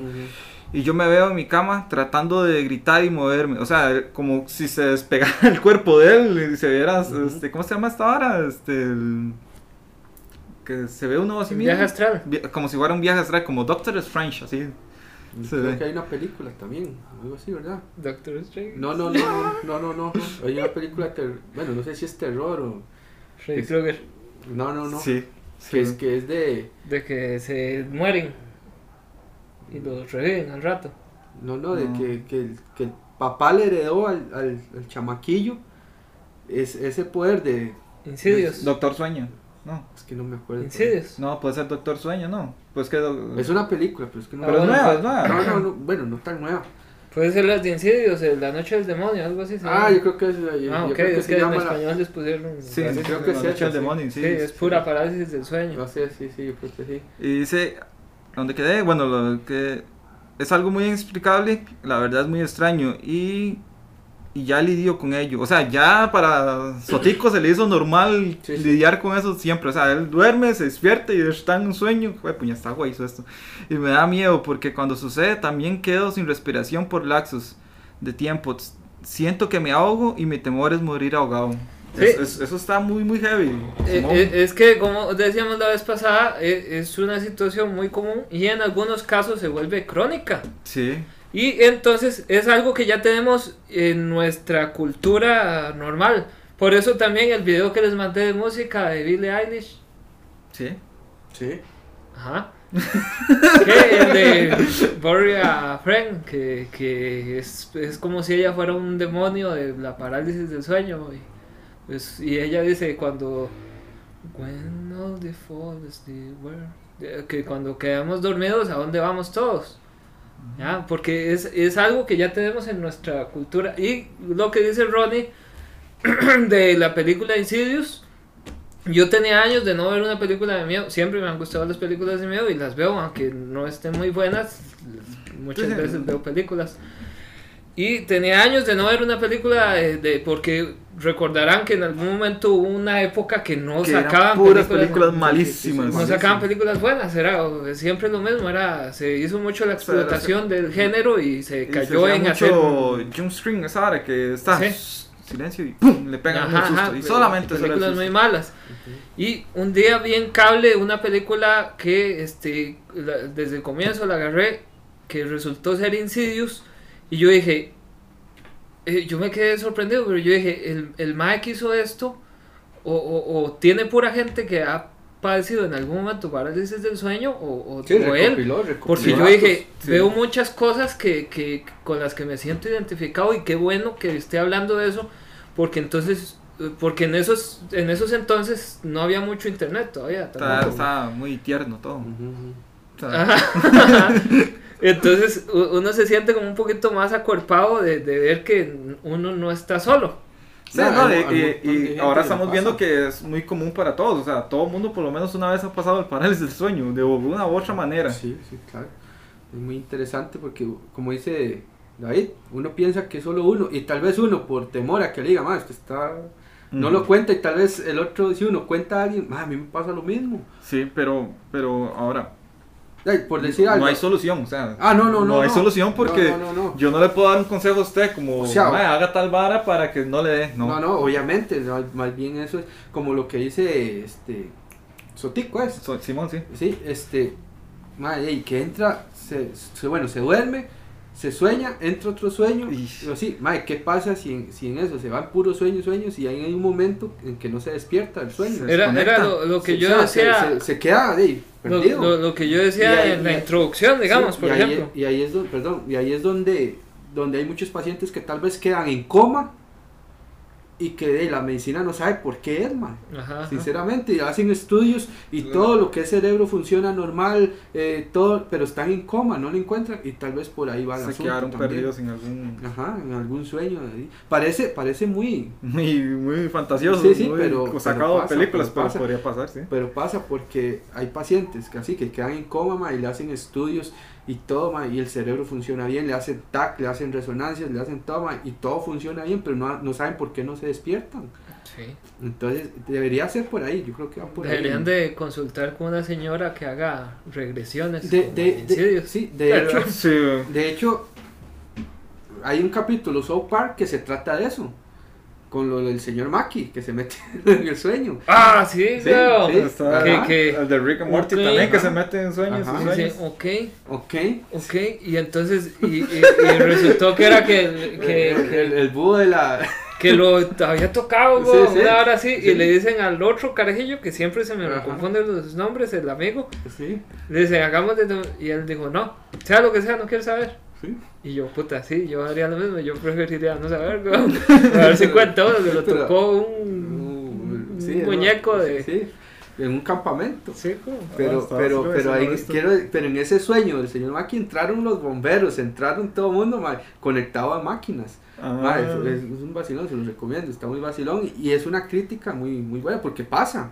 Y yo me veo en mi cama tratando de gritar y moverme. O sea, como si se despegara el cuerpo de él y se viera, este, ¿cómo se llama esta hora? Este, el- que se ve uno así mismo. Viaje astral. Como si fuera un viaje astral, como Doctor Strange, así. Se creo ve. que hay una película también, algo así, ¿verdad? Doctor Strange. No, no, no, no, no, no, no. Hay una película, ter- bueno, no sé si es terror o... Freddy Krueger. No, no, no. Sí. Que, es, que es de... De que se mueren. Y los reviven al rato. No, no, de No. que, que, el, que el papá le heredó al, al, al chamaquillo es, ese poder de... Insidious. Doctor Sueño. No. Es que no me acuerdo. Insidious. No, puede ser Doctor Sueño, no. Pues que. Es una película, pero es que no... Pero es nueva, es nueva. No, no, no, bueno, no tan nueva. Puede ser las de Insidious, el La Noche del Demonio, algo así. se Ah, yo creo que es... Yo, Ah, yo ok, creo que es que en llama la- español les pusieron. Sí, creo que la es noche esa, del sí. demonio, Sí, sí. es pura parálisis del sueño. No sé, sí, sí, yo creo que sí. Y dice, donde quedé, bueno, lo que es algo muy inexplicable, la verdad es muy extraño y, y ya lidio con ello. O sea, ya para Sotico se le hizo normal Sí, sí. lidiar con eso siempre. O sea, él duerme, se despierta y está en un sueño. Joder, puña, está guay esto. Y me da miedo porque cuando sucede también quedo sin respiración por laxos de tiempo. Siento que me ahogo y mi temor es morir ahogado. Sí. Es- es- eso está muy, muy heavy. Eh, eh, es que, como decíamos la vez pasada, eh, es una situación muy común y en algunos casos se vuelve crónica. sí. Y entonces es algo que ya tenemos en nuestra cultura normal. Por eso también el video que les mandé de música de Billie Eilish. Sí. Sí. Ajá. que el de Bury a Friend, que, que es, es como si ella fuera un demonio de la parálisis del sueño. Y, pues, y ella dice cuando... When all the fall is the world", Que cuando quedamos dormidos, ¿a dónde vamos todos? ¿Ya? Porque es, es algo que ya tenemos en nuestra cultura. Y lo que dice Ronnie de la película Insidious. Yo tenía años de no ver una película de miedo. Siempre me han gustado las películas de miedo y las veo, aunque no estén muy buenas. Muchas veces veo películas. Y tenía años de no ver una película de, de- porque recordarán que en algún momento hubo una época que no Que eran sacaban puras películas, películas malísimas. no sacaban películas buenas, era siempre lo mismo, era se hizo mucho la explotación del género y se Y cayó se hacía en hacer jump string esa hora que está Sí. silencio y ¡pum! le pegan un Ajá, susto ajá, y solamente películas muy susto. malas. Y un día vi en cable una película que este la- desde el comienzo la agarré que resultó ser Insidious y yo dije eh, yo me quedé sorprendido pero yo dije el, el mae que hizo esto o, o- o tiene pura gente que ha padecido en algún momento parálisis del sueño o, o, Sí, o él recopiló, recopiló porque yo dije, sí. veo muchas cosas que, que con las que me siento identificado y qué bueno que esté hablando de eso, porque entonces, eh, porque en esos, en esos entonces no había mucho internet todavía. Está muy tierno todo. Ujú, ujú. Entonces uno se siente como un poquito más acuerpado de, de ver que uno no está solo. sí, No, no, hay y- hay y, ahora que estamos viendo que es muy común para todos. O sea, todo el mundo por lo menos una vez ha pasado el parálisis del sueño, de una u otra manera. Sí, sí, claro. Es muy interesante porque, como dice David, uno piensa que solo uno, y tal vez uno por temor a que le diga, más, esto está... No lo cuenta y tal vez el otro, si uno cuenta a alguien, "Ma, a mí me pasa lo mismo. Sí, pero, pero ahora, por decir algo. no hay solución. O sea, Ah, no, no, no. hay no. solución porque No, yo no le puedo dar un consejo a usted como, O sea, "Mae, haga tal vara para que no le dé. No, No, no, obviamente, más bien eso es como lo que dice este Sotico es. So- Simón, sí. Sí, este, madre, y que entra, se, se- bueno, se duerme, se sueña, entra otro sueño, Y- pero sí, madre, ¿qué pasa si en, si en eso se van puros sueños, sueños y hay un momento en que no se despierta el sueño? Se Era, era lo, lo que Sí, yo o sea, se- decía, se, se queda ahí, lo, perdido. lo- lo que yo decía ahí- en la ahí- introducción, digamos, Sí, por y ahí- ejemplo. y ahí es donde, perdón, y ahí es donde, donde hay muchos pacientes que tal vez quedan en coma y que de, la medicina no sabe por qué es, man. Ajá, ajá. Sinceramente, y hacen estudios y Claro. todo lo que es cerebro funciona normal, eh, todo, pero están en coma, no lo encuentran y tal vez por ahí va el Se quedaron también. perdidos en algún. Ajá, en algún sueño. ahí. Parece, parece muy, Muy, muy fantasioso. Sí, sí, muy pero- sacado pero de pasa, películas, pero pero pasa. podría pasar, sí. pero pasa porque hay pacientes que así que quedan en coma ma, y le hacen estudios y todo ma, y el cerebro funciona bien, le hacen TAC, le hacen resonancias, le hacen todo ma, y todo funciona bien, pero no, no saben por qué no se despiertan. Sí. Entonces, debería ser por ahí, yo creo que va por Deberían ahí. de consultar con una señora que haga regresiones. De, de- de- sí, de Pero- hecho, Sí, de hecho, hay un capítulo South Park que se trata de eso. Con lo del señor Maki, que se mete en el sueño. Ah, sí, Sí, sí. está Que- que- el de Rick and Morty también, que se mete en sueños. Ajá. sueños. ok, Ok. ok, y entonces, y, y- y resultó que era que, el, que, el, que, el búho de la. que lo había tocado, Sí, sí. una hora así, Sí. y le dicen al otro carajillo, que siempre se me confunden los nombres, el amigo, Sí, le dicen, hagamos de... Y él dijo, no, sea lo que sea, no quiero saber. Sí. Y yo, puta, sí, yo haría lo mismo, yo preferiría no saber, weón. A ver si cuenta uno que lo Pero- tocó un, Uh, un muñeco ¿no? de... Sí, en un campamento. Sí, como- Pero, está- pero, sí, pero, ahí quiero, pero en ese sueño del señor Maki entraron los bomberos, entraron todo el mundo ma, conectado a máquinas. Ah. Ma, es- es un vacilón, se los recomiendo, está muy vacilón y es una crítica muy, muy buena porque pasa.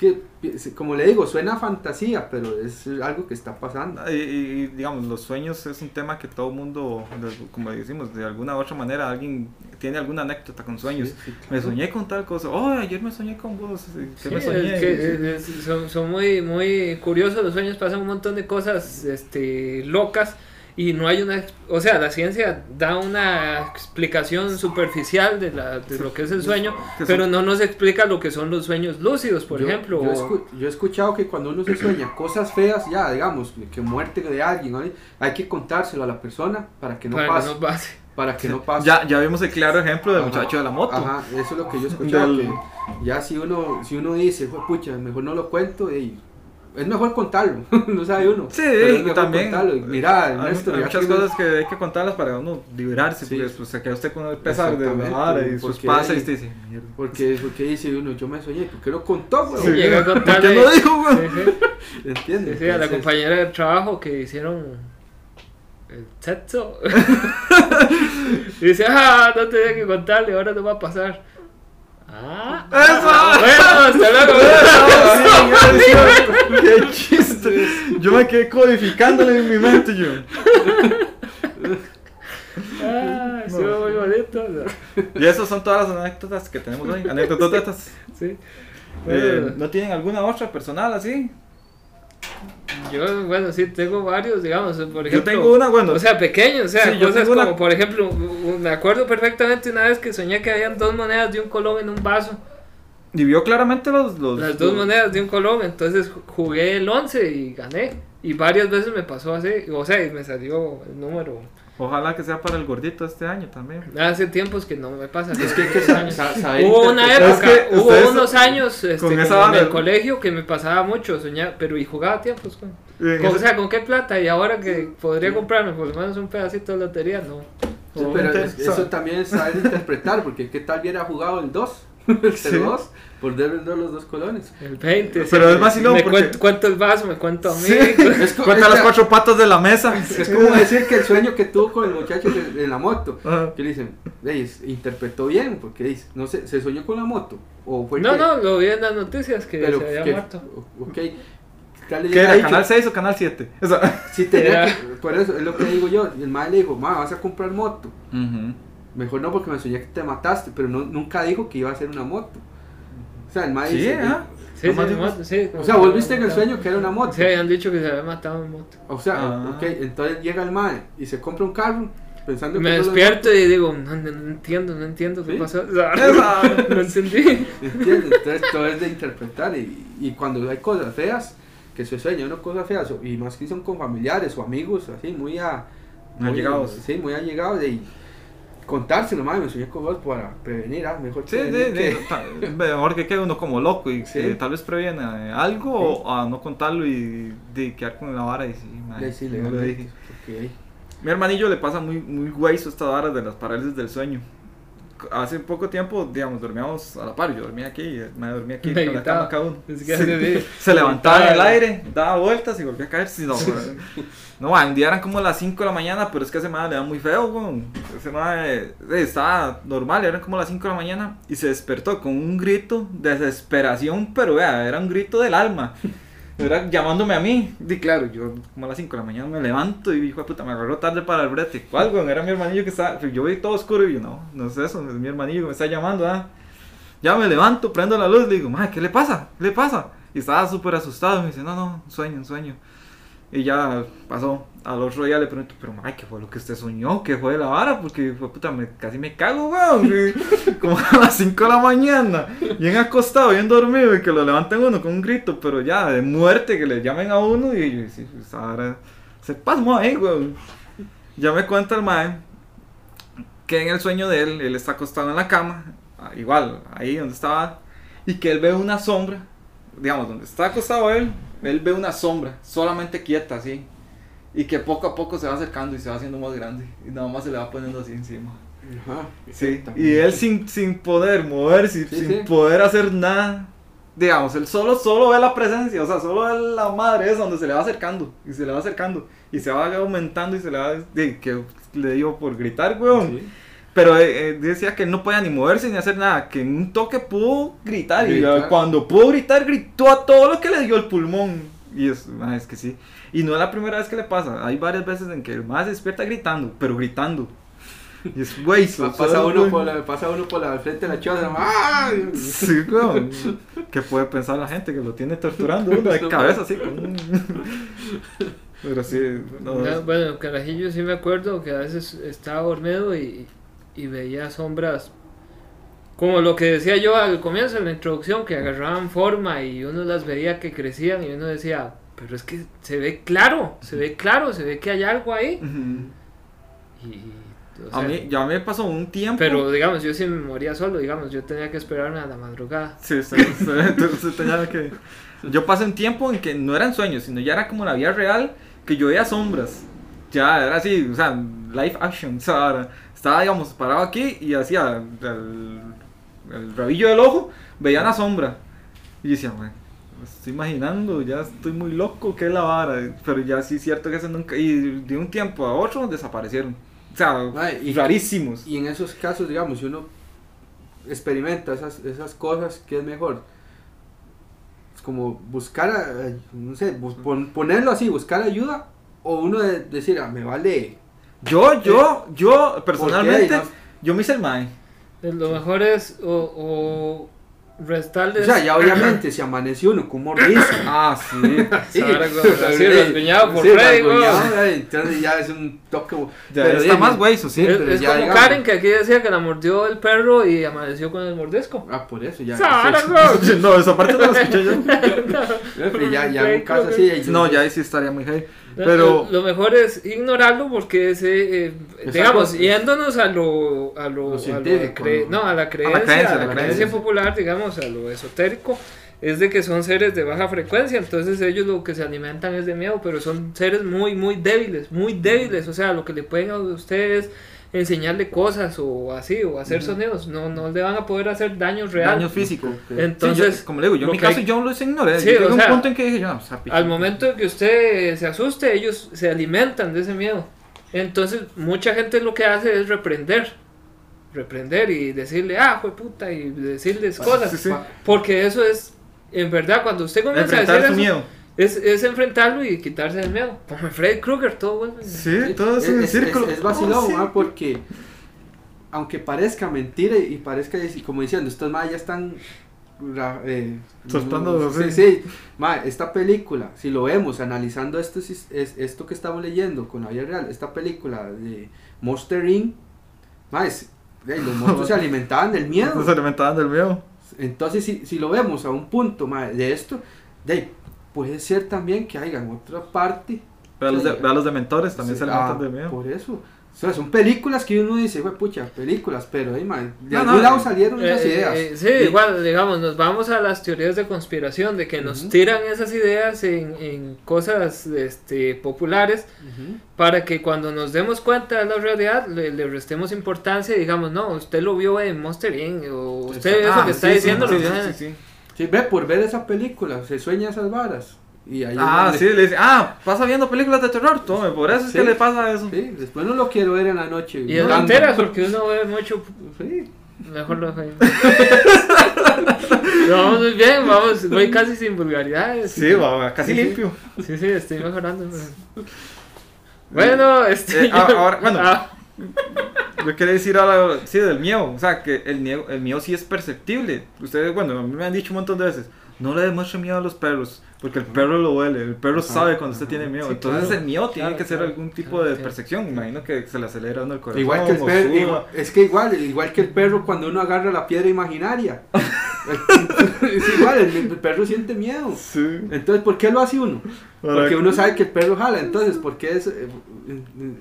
Es que, como le digo, suena a fantasía, pero es algo que está pasando. Y, y, digamos, los sueños es un tema que todo mundo, como decimos, de alguna u otra manera, alguien tiene alguna anécdota con sueños. Sí, sí, Me soñé con tal cosa. Oh, ayer me soñé con vos. ¿Qué Sí, me soñé? es que es- son, son muy, muy curiosos los sueños, pasan un montón de cosas este, locas y no hay una, o sea, la ciencia da una explicación superficial de, la, de lo que es el sueño, pero no nos explica lo que son los sueños lúcidos, por Yo- ejemplo. Yo, escu- yo he escuchado que cuando uno se sueña cosas feas, ya, digamos, que muerte de alguien, ¿no? hay que contárselo a la persona para que no para que pase. no pase. Para que no pase. Ya, ya vimos el claro ejemplo del Ajá, muchacho de la moto. Ajá, eso es lo que yo he escuchado. Del- que ya si uno, si uno dice, "Jue pucha, mejor no lo cuento, y es mejor contarlo, no sabe uno. Sí, pero es mejor también. contarlo. Mira, Hay, Ernesto, hay ya muchas cosas que hay que contarlas para uno liberarse, Sí. porque después se queda usted con el pesar de la y sus porque pasa y hay- usted dice, mierda. Porque, porque dice uno, yo me soñé, ¿por qué lo contó, güey? Sí, llega a ¿Por qué contarle- no dijo, güey? Sí, sí. ¿Entiendes? Sí, sí, a la compañera de trabajo que hicieron el sexo. y dice, ah, no tenía que contarle, ahora no va a pasar. Ah, ¡Eso! bueno, hasta luego. ¡Qué chiste! Yo me quedé codificándole en mi mente yo. Ah, estuvo muy bonito. ¿no? Y esas son todas las anécdotas que tenemos hoy. Anécdotas. Sí. Eh, Bueno, ¿No tienen alguna otra personal así? Yo, bueno, sí, tengo varios, digamos, por ejemplo. Yo tengo una, bueno. O sea, pequeños, o sea, Sí, yo una- como, por ejemplo, me acuerdo perfectamente una vez que soñé que habían dos monedas de un colón en un vaso. y vio claramente los. los Las dos los- monedas de un colón, entonces ju- jugué el 11 y gané. Y varias veces me pasó así, o sea, y me salió el número. Ojalá que sea para el gordito este año también. Hace tiempos que no me pasa. Es que que Hubo una época, Es que hubo ustedes- unos años este, con esa en el colegio que me pasaba mucho soñar, pero y jugaba tiempos con, o sea, ¿con qué plata? Y ahora que podría comprarme por lo menos un pedacito de lotería, no. Sí, pero eso también es saber interpretar, porque qué tal hubiera jugado el 2, el Sí. 2, por ver los dos colones. El 20. Pero sí, es vacilón Me porque- cuento, cuento el vaso, me cuento a mí. Sí. Es, Cuenta es las que- cuatro patas de la mesa. es como decir que el sueño que tuvo con el muchacho de, de la moto, Ajá. que le dicen, "Ey, es- interpretó bien, porque dice, no sé, se soñó con la moto, o fue No, que- no, lo vi en las noticias que pero se había que- muerto. ok, ¿Qué era? ¿Canal 6 o Canal 7? Eso. si tenía que- por eso es lo que digo yo, y el madre le dijo, ma, vas a comprar moto, mejor no porque me soñé que te mataste, pero no, nunca dijo que iba a ser una moto. O sea, el madre Sí, dice, ¿ah? Sí, sí, moto, sí, o sea, vos viste en el sueño que era una moto. Sí, habían dicho que se había matado en moto. O sea, Ah. ok, entonces llega el mae y se compra un carro pensando Me que despierto y digo, no, no, no entiendo, no entiendo qué ¿Sí? pasó. Esa. no entendí. ¿Entiendes? Entonces todo es de interpretar y, y cuando hay cosas feas, que se sueña uno cosas feas, o- y más que son con familiares o amigos, así, muy a... Muy allegados. Sí, muy allegados, y contárselo, mae, me soñé con vos para prevenir, ah, mejor Sí, sí, prevenir que- sí. Ta- Mejor que quede uno como loco y que tal vez previene algo o a no contarlo y de quedar con la vara y sí, sí, no legalmente, dije. Mi hermanillo le pasa muy, muy hueso esta vara de las parálisis del sueño. Hace poco tiempo, digamos, dormíamos a la par. Yo dormía aquí, y me dormía aquí con la cama cada uno. Es que Se levantaba en el aire, daba vueltas y volvía a caerse. No, no man, un día eran como las 5 de la mañana, pero es que ese madre le da muy feo, güey. Ese madre eh, estaba normal, eran como las 5 de la mañana y se despertó con un grito de desesperación, pero vea, era un grito del alma. Era llamándome a mí. Y claro, yo como a las 5 de la mañana me levanto y hijo de puta, me agarró tarde para el brete. ¿Cuál, güey? Era mi hermanillo que estaba. Yo vi todo oscuro y yo, no, no es eso, es mi hermanillo me está llamando, ¿ah? Ya me levanto, prendo la luz, le digo, mae, ¿qué le pasa? ¿Qué le pasa? Y estaba súper asustado, me dice, no, no, sueño, sueño. Y ya pasó. Al otro día le pregunto, pero ay, ¿qué fue lo que usted soñó? ¿Qué fue la vara? Porque fue puta, me, casi me cago, weón. Como a las 5 de la mañana, bien acostado, bien dormido, y que lo levanten uno con un grito, pero ya de muerte, que le llamen a uno, y yo, sí, pues ahora se pasmó ahí, weón. Ya me cuenta el mae que en el sueño de él, él está acostado en la cama, igual, ahí donde estaba, y que él ve una sombra, digamos, donde está acostado él, él ve una sombra, solamente quieta así. Y que poco a poco se va acercando y se va haciendo más grande. Y nada más se le va poniendo así encima. Ajá. Sí. Y él sin, sin poder moverse, Sí, sin sí. poder hacer nada. Digamos, él solo, solo ve la presencia, o sea, solo ve la madre esa donde se le va acercando. Y se le va acercando. Y se va aumentando y se le va... de- que le dio por gritar, weón. Sí. Pero eh, eh, decía que él no podía ni moverse ni hacer nada, que en un toque pudo gritar. Y Gritar. eh, cuando pudo gritar, gritó a todo lo que le dio el pulmón. Y es, ah, es que sí. Y no es la primera vez que le pasa. Hay varias veces en que el más se despierta gritando, pero gritando. Y es, güey, pasa, uno güey. por la, pasa uno por la frente de la choza. ¡ah! Sí, weón. ¿Qué puede pensar la gente que lo tiene torturando uno de cabeza así? con Pero sí, no, Ya, Bueno, carajillo sí me acuerdo que a veces estaba dormido y, y veía sombras. Como lo que decía yo al comienzo en la introducción, que agarraban forma y uno las veía que crecían y uno decía, pero es que se ve claro, se ve claro, se ve que hay algo ahí. Ujú. Y, o A sea, mí ya me pasó un tiempo. pero digamos, yo sí me moría solo, digamos, yo tenía que esperarme a la madrugada. Sí, entonces tenía que... Yo pasé un tiempo en que no eran sueños, sino ya era como la vida real, que yo veía sombras. Ya era así, o sea, live action. O sea, estaba, digamos, parado aquí y hacía el, el rabillo del ojo, veía una sombra. Y decía, bueno, me estoy imaginando, ya estoy muy loco, ¿qué es la vara? Pero ya sí es cierto que eso nunca... Y de un tiempo a otro desaparecieron. O sea, Ay, y- rarísimos. Y en esos casos, digamos, si uno experimenta esas, esas cosas, ¿qué es mejor? Es como buscar, a- no sé, ponerlo así, buscar ayuda, o uno de- decir, ah, me vale. Yo, yo, yo, personalmente, No- yo me hice el mae. Eh, Lo mejor es o, o restarles... O sea, ya obviamente si amaneció uno con mordisco. Ah, sí. Sí, rasguñado por sí, Freddy, entonces ya es un toque. Ya pero está ya- más hueso, sí. Sí, es pero es ya como digamos. Karen que aquí decía que la mordió el perro y amaneció con el mordisco. Ah, por eso ya. Sí. No, esa parte no la escuché yo. pero ya, ya en un caso así. ahí- No, ya ahí sí estaría muy heavy. Lo- Pero, lo mejor es ignorarlo porque ese, eh, digamos, yéndonos a lo, a lo, Lo a ¿no? a la creencia, creencia, a la la creencia. creencia popular, digamos, a lo esotérico, es de que son seres de baja frecuencia, entonces ellos lo que se alimentan es de miedo, pero son seres muy, muy débiles, muy débiles, o sea, lo que le pueden a ustedes enseñarle cosas o así, o hacer sonidos, no, no le van a poder hacer daño real. daño físico. Entonces, Sí, yo- como le digo, yo en mi caso hay- yo los ignoré. Sí, yo llegué o a un sea, punto en que dije, yo, o sea, picho. Al momento de que usted se asuste, ellos se alimentan de ese miedo. Entonces, mucha gente lo que hace es reprender. Reprender y decirle, ah, fue puta, y decirles cosas. sí, sí. Porque eso es, en verdad, cuando usted comienza a decir su eso, miedo. Es, es enfrentarlo y quitarse el miedo. Como Freddy Krueger, todo vuelve. Sí, todo es un es, círculo. es, es vacilón, Oh, sí. ¿ah? porque aunque parezca mentira y parezca como diciendo, estos más ya están ra- eh, Soltando, sí, sí. sí, ma, esta película, si lo vemos analizando esto, es, esto que estamos leyendo con la vida real, esta película de Monster Inc., ma, es- eh, los monstruos se alimentaban del miedo. Se alimentaban del miedo. Entonces, si, si lo vemos a un punto ma, de esto, de ahí, puede ser también que haya en otra parte Ve a los, de, a los dementores, también Sí, se alimentan ah, del miedo. Por eso. O sea, son películas que uno dice, güey, pucha, películas, pero ahí, man, de No, algún no, lado eh, salieron esas Eh, ideas. eh, sí, Y- igual, digamos, nos vamos a las teorías de conspiración, de que nos Ujú. tiran esas ideas en, en cosas este, populares Ujú. para que cuando nos demos cuenta de la realidad le, le restemos importancia y digamos, no, usted lo vio en Monster Inc. o usted eso Ah, que está sí, sí, diciendo sí, lo sí, sí, ve, por ver esa película, se sueña esas varas. Y ahí Ah, sí, le dice, ah, pasa viendo películas de terror, tome, por eso es Sí. que le pasa eso. Sí, después no lo quiero ver en la noche. Y llorando. mentira porque uno ve mucho, Sí. mejor lo dejo vamos muy bien, vamos, voy casi sin vulgaridades. Sí, va, casi Sí, limpio. Sí, sí, estoy mejorando. pero- Bueno, este. Eh, ah, ahora, bueno. ah, yo quería decir algo, del miedo. O sea, que el miedo, el miedo sí es perceptible. Ustedes, bueno, me han dicho un montón de veces, no le demuestre miedo a los perros, porque el perro lo huele, el perro sabe cuando usted tiene miedo. Sí, Entonces claro, el miedo tiene claro, que ser claro. algún tipo Claro, de percepción. Imagino que se le acelera uno el corazón. Igual que el perro, igual- es que igual, igual que el perro cuando uno agarra la piedra imaginaria. es igual, el, el perro siente miedo. Sí. Entonces, ¿por qué lo hace uno? Para Porque que- uno sabe que el perro jala, entonces, porque es, eh,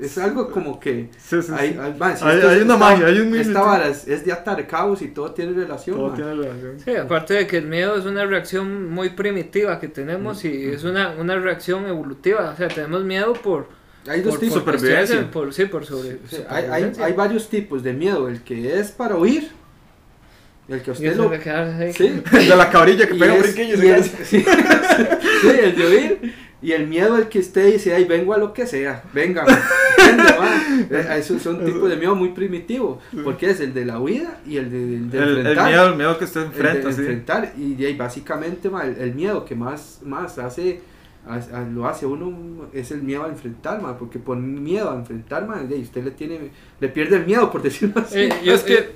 es algo como que... Sí. Hay, hay- man, si Hay- hay una esta- magia, hay un Esta vara es, es de atar cabos y todo tiene relación. Todo man. tiene relación. Sí, aparte de que el miedo es una reacción muy primitiva que tenemos y es una, una reacción evolutiva. O sea, tenemos miedo por, Hay dos por, tipos. por supervivencia. por- sí, por sobre, Sí, hay, hay, hay varios tipos de miedo. El que es para huir. El que usted lo... quedarse. Sí, De la cabrilla que pega un brinquillo y se sí, sí, el de huir y el miedo al que usted dice, ay, vengo a lo que sea, venga, ¿entiende, ma? Eh, Esos son tipos de miedo muy primitivos, porque es el de la huida y el de, el de El, el enfrentar. miedo, el miedo que usted el de enfrenta, sí. enfrentar y ahí básicamente ma, el, el miedo que más, más hace, a- a- lo hace uno es el miedo a enfrentar, ma, porque por miedo a enfrentar, ma, ahí usted le tiene, le pierde el miedo por decirlo así. Eh, Y es que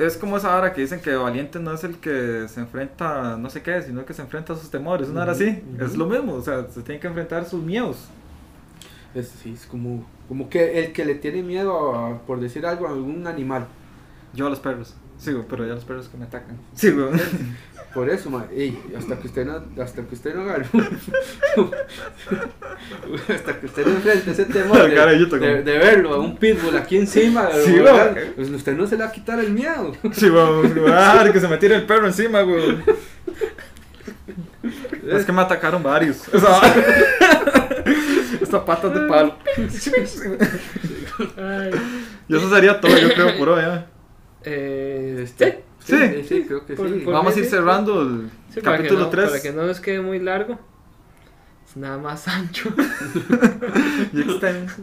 es como esa hora que dicen que valiente no es el que se enfrenta a no sé qué, sino que se enfrenta a sus temores. Una hora así, es lo mismo, o sea, se tiene que enfrentar a sus miedos. Es, sí, es como, como que el que le tiene miedo a, por decir algo a algún animal. Yo a los perros, sigo, pero ya los perros que me atacan. Sigo. Por eso, ma, ey, hasta que usted no, hasta que usted no agarre, hasta que usted no enfrente ese temor de, verlo a un pitbull aquí encima, Sí, pues usted no se le va a quitar el miedo. Sí, ah, que se me tire el perro encima, güey. Es que me atacaron varios. O sea, Estas patas de palo. Ay, Y eso sería todo, yo creo, por hoy. ¿eh? eh, Este, Sí. sí, sí, creo que Por- sí. por- Vamos a ir sí, cerrando el sí, para que capítulo no- 3. Para que no nos quede muy largo. Es nada más ancho. Y extenso.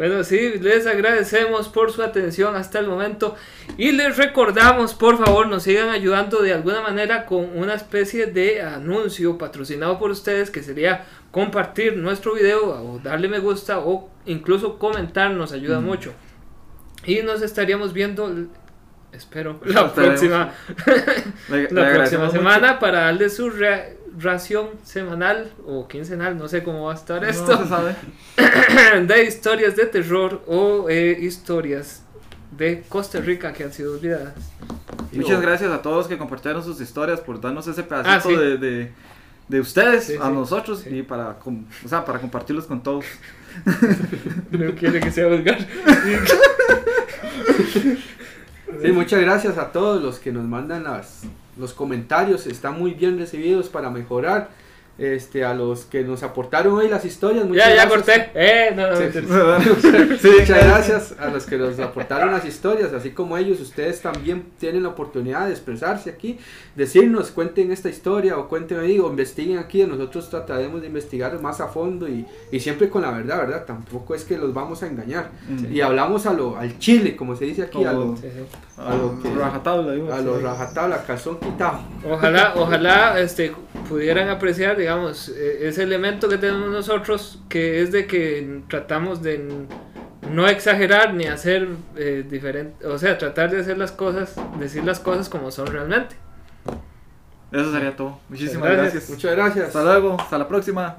Bueno, sí, les agradecemos por su atención hasta el momento y les recordamos, por favor, nos sigan ayudando de alguna manera con una especie de anuncio patrocinado por ustedes que sería compartir nuestro video o darle me gusta o incluso comentar, nos ayuda Mm. mucho. Y nos estaríamos viendo, espero, la próxima, la próxima semana para darle su ra- ración semanal o quincenal, no sé cómo va a estar mucho. esto No se sabe. de historias de terror o eh, historias de Costa Rica que han sido olvidadas. Muchas gracias a todos los que compartieron sus historias por darnos ese pedacito Ah, sí. de, de, de ustedes Sí, a sí. nosotros Sí. y para, com- o sea, para compartirlos con todos. No quiere que sea vulgar. Sí, muchas gracias a todos los que nos mandan las, los comentarios, están muy bien recibidos para mejorar. Este, a los que nos aportaron hoy las historias, muchas Ya, ya gracias. corté. Eh, no, no, Sí. Sí, Muchas gracias a los que nos aportaron las historias, así como ellos, ustedes también tienen la oportunidad de expresarse aquí, decirnos, cuenten esta historia o cuenten ahí o investiguen aquí, nosotros trataremos de investigar más a fondo y, y siempre con la verdad, ¿verdad? Tampoco es que los vamos a engañar. Mm. Y hablamos a lo, al chile, como se dice aquí, a lo, Como- Sí, sí. A lo que- rajatabla, digo. a lo rajatabla, calzón quitado. Ojalá, ojalá este, pudieran apreciar, digamos, eh, ese elemento que tenemos nosotros, que es de que tratamos de no exagerar ni hacer eh, diferente, o sea, tratar de hacer las cosas, decir las cosas como son realmente. Eso sería todo. Muchísimas Gracias. gracias. Muchas gracias. Hasta luego, hasta la próxima.